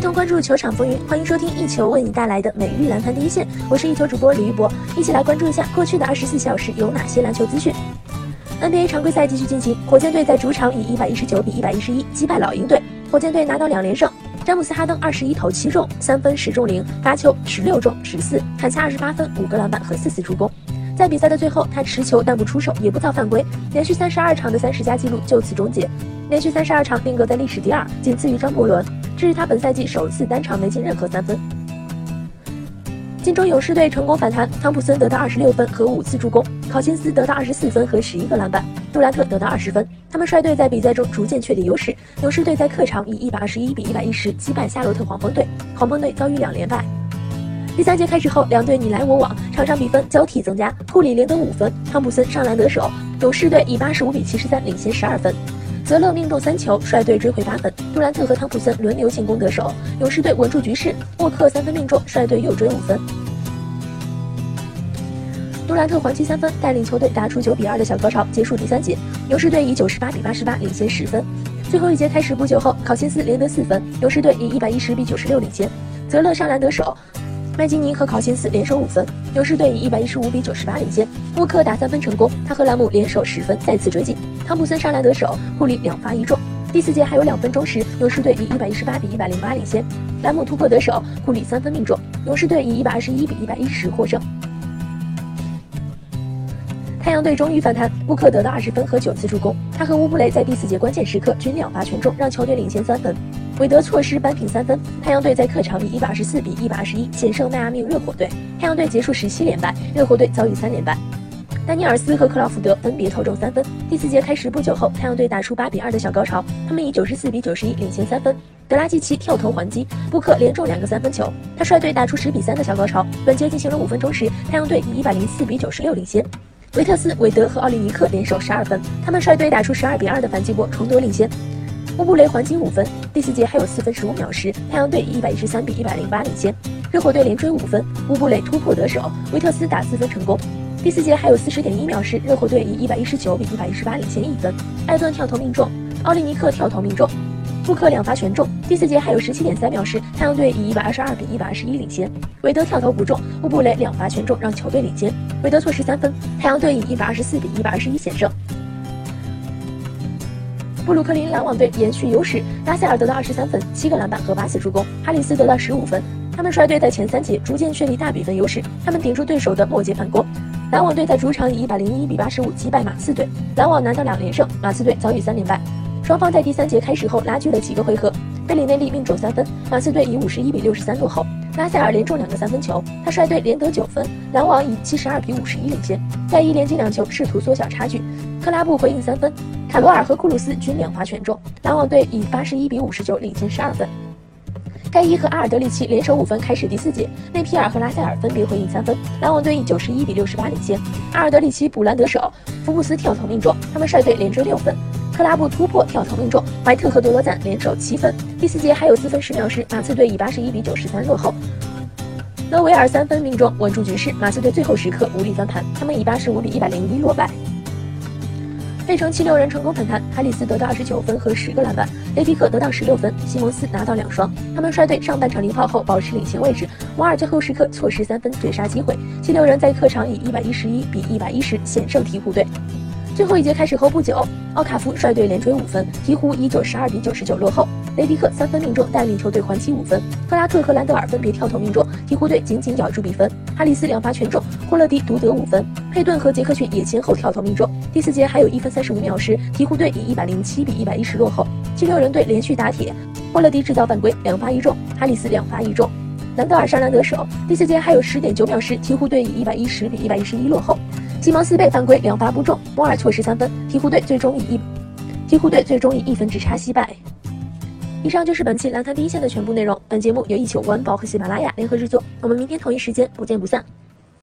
一同关注球场风云，欢迎收听一球为你带来的每日篮坛第一线。我是一球主播李玉博，一起来关注一下过去的二十四小时有哪些篮球资讯。NBA 常规赛继续进行，火箭队在主场以一百一十九比一百一十一击败老鹰队，火箭队拿到两连胜。詹姆斯哈登二十一投七中，三分十中零，罚球十六中十四，砍下二十八分，五个篮板和四次助攻。在比赛的最后，他持球但不出手，也不造犯规，连续三十二场的三十加纪录就此终结，连续三十二场定格在历史第二，仅次于张伯伦。这是他本赛季首次单场没进任何三分。金州勇士队成功反弹，汤普森得到二十六分和五次助攻，考辛斯得到二十四分和十一个篮板，杜兰特得到二十分。他们率队在比赛中逐渐确立优势。勇士队在客场以一百二十一比一百一十击败夏洛特黄蜂队，黄蜂队遭遇两连败。第三节开始后，两队你来我往，场上比分交替增加，库里连得五分，汤普森上篮得手，勇士队以八十五比七十三领先十二分。泽勒命中三球，率队追回八分。杜兰特和汤普森轮流进攻得手，勇士队稳住局势。沃克三分命中，率队又追五分。杜兰特还击三分，带领球队打出九比二的小高潮，结束第三节。勇士队以九十八比八十八领先十分。最后一节开始不久后，考辛斯连得四分，勇士队以一百一十比九十六领先。泽勒上篮得手，麦金尼和考辛斯联手五分，勇士队以一百一十五比九十八领先。沃克打三分成功，他和兰姆联手十分，再次追进。汤普森上篮得手，库里两罚一中。第四节还有两分钟时，勇士队以一百一十八比一百零八领先。兰姆突破得手，库里三分命中，勇士队以一百二十一比一百一十获胜。队终于反弹，布克得到二十分和九次助攻，他和乌布雷在第四节关键时刻均两罚全中，让球队领先三分。韦德错失扳平三分，太阳队在客场以一百二十四比一百二十一险胜迈阿密热火队，太阳队结束十七连败，热火队遭遇三连败。丹尼尔斯和克劳福德分别投中三分。第四节开始不久后，太阳队打出八比二的小高潮，他们以九十四比九十一领先三分。德拉季奇跳投还击，布克连中两个三分球，他率队打出十比三的小高潮。本节进行了五分钟时，太阳队以一百零四比九十六领先。维特斯、韦德和奥利尼克联手十二分，他们率队打出十二比二的反击波，重夺领先。乌布雷还击五分。第四节还有四分十五秒时，太阳队以一百一十三比一百零八领先。热火队连追五分，乌布雷突破得手，维特斯打四分成功。第四节还有四十点一秒时，热火队以一百一十九比一百一十八领先一分。艾顿跳投命中，奥利尼克跳投命中，布克两罚全中。第四节还有十七点三秒时，太阳队以一百二十二比一百二十一领先。韦德跳投不中，乌布雷两罚全中，让球队领先。韦德错失三分，太阳队以一百二十四比一百二十一险胜。布鲁克林篮网队延续优势，拉塞尔得到二十三分、七个篮板和八次助攻，哈里斯得到十五分。他们率队在前三节逐渐确立大比分优势，他们顶住对手的末节反攻。篮网队在主场以一百零一比八十五击败马刺队，篮网拿到两连胜，马刺队遭遇三连败。双方在第三节开始后拉锯了几个回合，贝里内利命中三分，马刺队以五十一比六十三落后。拉塞尔连中两个三分球，他率队连得九分，篮网以七十二比五十一领先。在一连进两球，试图缩小差距。克拉布回应三分，卡罗尔和库鲁斯均两罚全中，篮网队以八十一比五十九领先十二分。盖伊和阿尔德里奇联手五分，开始第四节。内皮尔和拉塞尔分别回应三分，篮网队以九十一比六十八领先。阿尔德里奇补篮得手，福布斯跳投命中，他们率队连追六分。克拉布突破跳投命中，怀特和德罗赞联手七分。第四节还有四分十秒时，马刺队以八十一比九十三落后。勒维尔三分命中，稳住局势。马刺队最后时刻无力翻盘，他们以八十五比一百零一落败。费城七六人成功反弹，哈里斯得到二十九分和十个篮板，雷迪克得到十六分，西蒙斯拿到两双。他们率队上半场零炮后保持领先位置，瓦尔最后时刻错失三分绝杀机会。七六人在客场以一百一十一比一百一十险胜鹈鹕队。最后一节开始后不久，奥卡夫率队连追五分，鹈鹕以九十二比九十九落后。雷迪克三分命中，带领球队还击五分。克拉克和兰德尔分别跳投命中，鹈鹕队紧紧咬住比分。哈里斯两罚全中，霍勒迪独得五分。佩顿和杰克逊也先后跳投命中。第四节还有一分三十五秒时，鹈鹕队以一百零七比一百一十落后。七六人队连续打铁，霍勒迪制造犯规，两罚一中；哈里斯两罚一中，兰德尔上篮得手。第四节还有十点九秒时，鹈鹕队以一百一十比一百一十一落后。西蒙斯被犯规，两罚不中，摩尔错失三分，鹈鹕队最终以一鹈鹕队最终以一分之差惜败。以上就是本期篮坛第一线的全部内容。本节目由一九晚报和喜马拉雅联合制作。我们明天同一时间不见不散。